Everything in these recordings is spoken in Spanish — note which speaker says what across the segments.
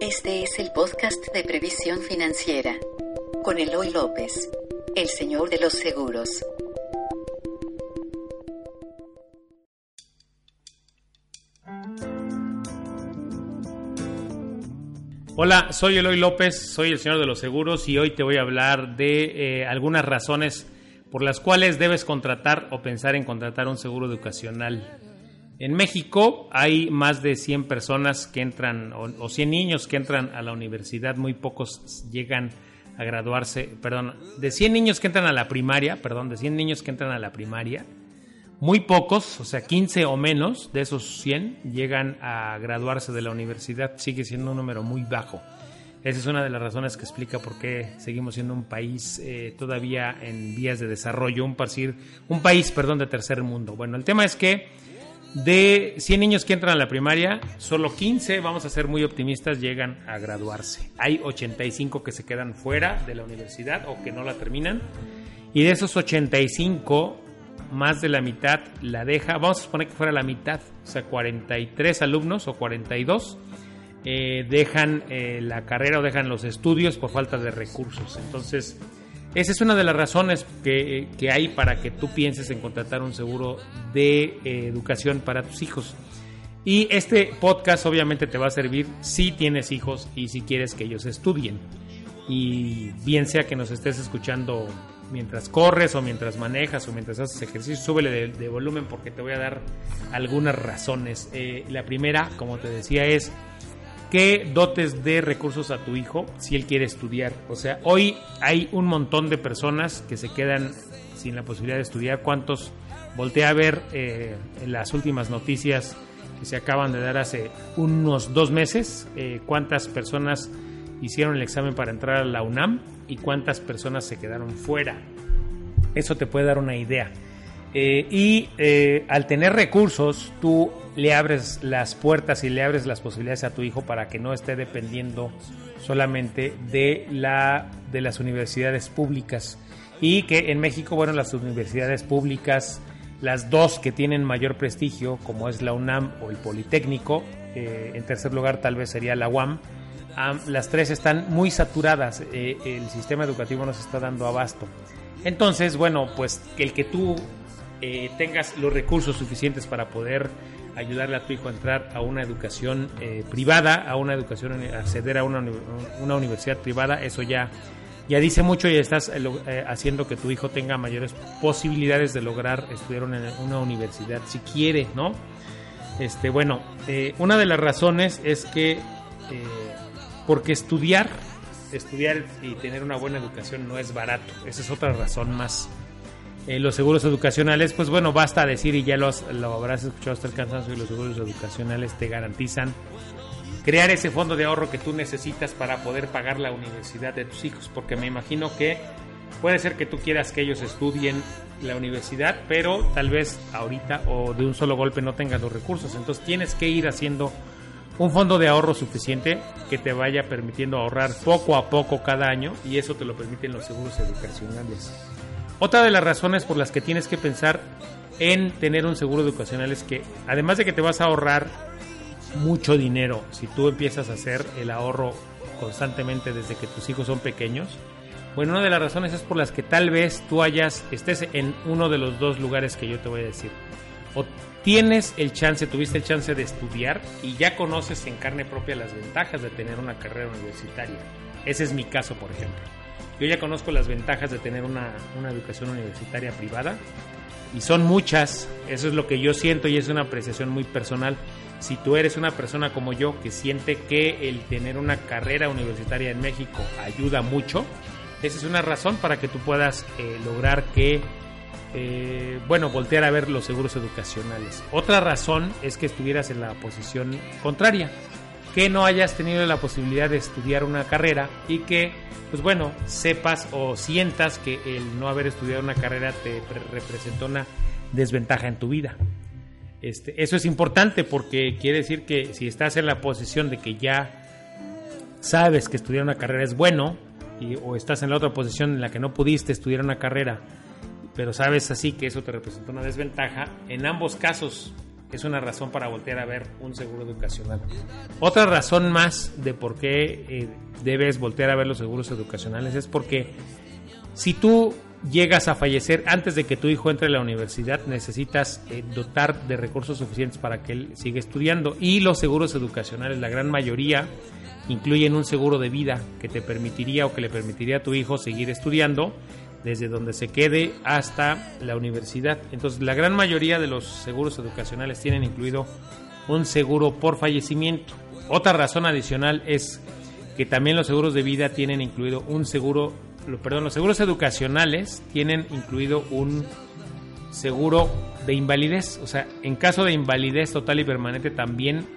Speaker 1: Este es el podcast de previsión financiera con Eloy López, el señor de los seguros.
Speaker 2: Hola, soy Eloy López, soy el señor de los seguros y hoy te voy a hablar de eh, algunas razones por las cuales debes contratar o pensar en contratar un seguro educacional. En México hay más de 100 personas que entran, o, 100 niños que entran a la universidad, muy pocos llegan a graduarse, perdón, de 100 niños que entran a la primaria, perdón, de 100 niños que entran a la primaria, muy pocos, o sea, 15 o menos de esos 100 llegan a graduarse de la universidad, sigue siendo un número muy bajo. Esa es una de las razones que explica por qué seguimos siendo un país eh, todavía en vías de desarrollo, un, un país, perdón, de tercer mundo. Bueno, el tema es que de 100 niños que entran a la primaria, solo 15, vamos a ser muy optimistas, llegan a graduarse. Hay 85 que se quedan fuera de la universidad o que no la terminan. Y de esos 85, más de la mitad la deja, vamos a suponer que fuera la mitad, o sea, 43 alumnos o 42 eh, dejan eh, la carrera o dejan los estudios por falta de recursos. Entonces, esa es una de las razones que, hay para que tú pienses en contratar un seguro de eh, educación para tus hijos. Y este podcast obviamente te va a servir si tienes hijos y si quieres que ellos estudien. Y bien sea que nos estés escuchando mientras corres o mientras manejas o mientras haces ejercicio, súbele de, volumen porque te voy a dar algunas razones. Eh, la primera, como te decía, es que dotes de recursos a tu hijo si él quiere estudiar. O sea, hoy hay un montón de personas que se quedan sin la posibilidad de estudiar. ¿Cuántos? Volteé a ver eh, en las últimas noticias que se acaban de dar hace unos dos meses, eh, cuántas personas hicieron el examen para entrar a la UNAM y cuántas personas se quedaron fuera. Eso te puede dar una idea. Eh, y al tener recursos, tú le abres las puertas y le abres las posibilidades a tu hijo para que no esté dependiendo solamente de, la, de las universidades públicas. Y que en México, bueno, las universidades públicas, las dos que tienen mayor prestigio, como es la UNAM o el Politécnico, eh, en tercer lugar tal vez sería la UAM, las tres están muy saturadas, eh, el sistema educativo nos está dando abasto. Entonces, bueno, pues el que tú eh, tengas los recursos suficientes para poder ayudarle a tu hijo a entrar a una educación eh, privada, a una educación, acceder a una, una, universidad privada, eso ya, ya dice mucho y estás eh, eh, haciendo que tu hijo tenga mayores posibilidades de lograr estudiar en una universidad, si quiere, ¿no? Este, bueno, una de las razones es que, porque estudiar, estudiar y tener una buena educación no es barato, esa es otra razón más eh, los seguros educacionales, pues bueno, basta decir y ya los, lo habrás escuchado hasta el cansancio y los seguros educacionales te garantizan crear ese fondo de ahorro que tú necesitas para poder pagar la universidad de tus hijos, porque me imagino que puede ser que tú quieras que ellos estudien la universidad, pero tal vez ahorita o de un solo golpe no tengas los recursos, entonces tienes que ir haciendo un fondo de ahorro suficiente que te vaya permitiendo ahorrar poco a poco cada año y eso te lo permiten los seguros educacionales. Otra de las razones por las que tienes que pensar en tener un seguro educacional es que además de que te vas a ahorrar mucho dinero si tú empiezas a hacer el ahorro constantemente desde que tus hijos son pequeños, bueno, una de las razones es por las que tal vez tú hayas, estés en uno de los dos lugares que yo te voy a decir. O tienes el chance, tuviste el chance de estudiar y ya conoces en carne propia las ventajas de tener una carrera universitaria. Ese es mi caso, por ejemplo. Yo ya conozco las ventajas de tener una, educación universitaria privada y son muchas, eso es lo que yo siento y es una apreciación muy personal. Si tú eres una persona como yo que siente que el tener una carrera universitaria en México ayuda mucho, esa es una razón para que tú puedas eh, lograr que, eh, bueno, voltear a ver los seguros educacionales. Otra razón es que estuvieras en la posición contraria que no hayas tenido la posibilidad de estudiar una carrera y que, pues bueno, sepas o sientas que el no haber estudiado una carrera te representa una desventaja en tu vida. Este, eso es importante porque quiere decir que si estás en la posición de que ya sabes que estudiar una carrera es bueno, y, o estás en la otra posición en la que no pudiste estudiar una carrera, pero sabes así que eso te representa una desventaja, en ambos casos es una razón para voltear a ver un seguro educacional. Otra razón más de por qué eh, debes voltear a ver los seguros educacionales es porque si tú llegas a fallecer antes de que tu hijo entre a la universidad, necesitas eh, dotar de recursos suficientes para que él siga estudiando. Y los seguros educacionales, la gran mayoría, incluyen un seguro de vida que te permitiría o que le permitiría a tu hijo seguir estudiando desde donde se quede hasta la universidad. Entonces, la gran mayoría de los seguros educacionales tienen incluido un seguro por fallecimiento. Otra razón adicional es que también los seguros de vida tienen incluido un seguro, perdón, los seguros educacionales tienen incluido un seguro de invalidez. O sea, en caso de invalidez total y permanente también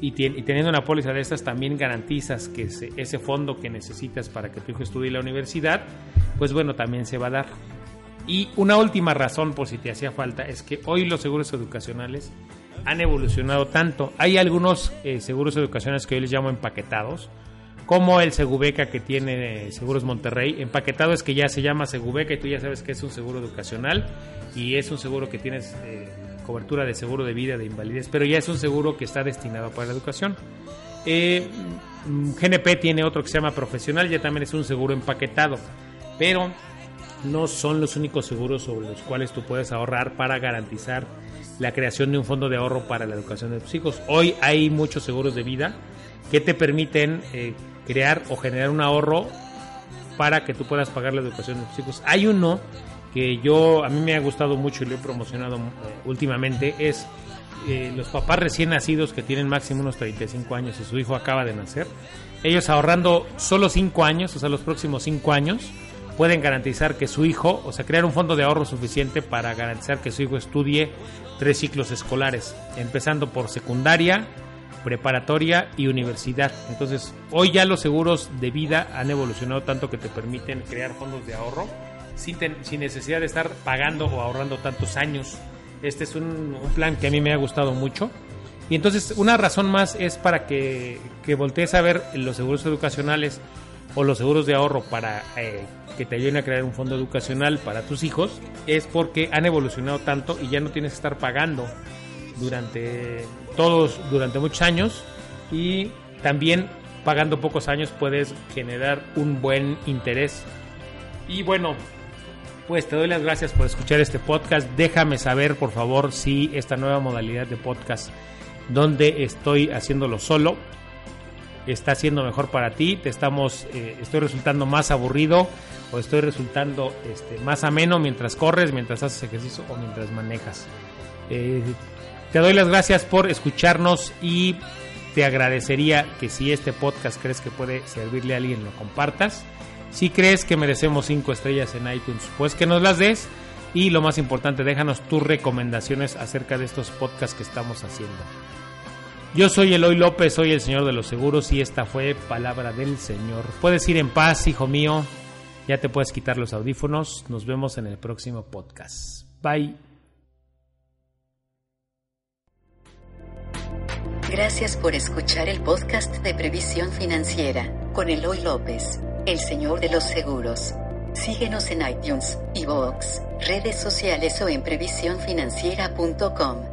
Speaker 2: y, teniendo una póliza de estas también garantizas que ese fondo que necesitas para que tu hijo estudie la universidad, pues bueno, también se va a dar. Y una última razón por si te hacía falta es que hoy los seguros educacionales han evolucionado tanto. Hay algunos eh, seguros educacionales que hoy les llamo empaquetados, como el Segubeca que tiene eh, Seguros Monterrey. Empaquetado es que ya se llama Segubeca y tú ya sabes que es un seguro educacional y es un seguro que tienes eh, cobertura de seguro de vida, de invalidez, pero ya es un seguro que está destinado para la educación. Eh, GNP tiene otro que se llama profesional, ya también es un seguro empaquetado, pero no son los únicos seguros sobre los cuales tú puedes ahorrar para garantizar la creación de un fondo de ahorro para la educación de tus hijos. Hoy hay muchos seguros de vida que te permiten eh, crear o generar un ahorro para que tú puedas pagar la educación de tus hijos. Hay uno que yo a mí me ha gustado mucho y lo he promocionado eh, últimamente es eh, los papás recién nacidos que tienen máximo unos 35 años y su hijo acaba de nacer, ellos ahorrando solo 5 años, o sea, los próximos 5 años, pueden garantizar que su hijo, o sea, crear un fondo de ahorro suficiente para garantizar que su hijo estudie tres ciclos escolares, empezando por secundaria, preparatoria y universidad. Entonces, hoy ya los seguros de vida han evolucionado tanto que te permiten crear fondos de ahorro sin, necesidad de estar pagando o ahorrando tantos años. Este es un, plan que a mí me ha gustado mucho. Y entonces una razón más es para que, que voltees a ver los seguros educacionales o los seguros de ahorro para eh, que te ayuden a crear un fondo educacional para tus hijos, es porque han evolucionado tanto y ya no tienes que estar pagando durante todos, durante muchos años y también pagando pocos años puedes generar un buen interés. Y bueno, pues te doy las gracias por escuchar este podcast. Déjame saber, por favor, si esta nueva modalidad de podcast, donde estoy haciéndolo solo, está siendo mejor para ti. Te estamos, eh, estoy resultando más aburrido o estoy resultando este, más ameno mientras corres, mientras haces ejercicio o mientras manejas. Eh, te doy las gracias por escucharnos y te agradecería que si este podcast crees que puede servirle a alguien, lo compartas. Si crees que merecemos 5 estrellas en iTunes, pues que nos las des. Y lo más importante, déjanos tus recomendaciones acerca de estos podcasts que estamos haciendo. Yo soy Eloy López, soy el Señor de los Seguros y esta fue Palabra del Señor. Puedes ir en paz, hijo mío. Ya te puedes quitar los audífonos. Nos vemos en el próximo podcast. Bye.
Speaker 1: Gracias por escuchar el podcast de Previsión Financiera con Eloy López el señor de los seguros. Síguenos en iTunes, iVoox, redes sociales o en previsiónfinanciera.com.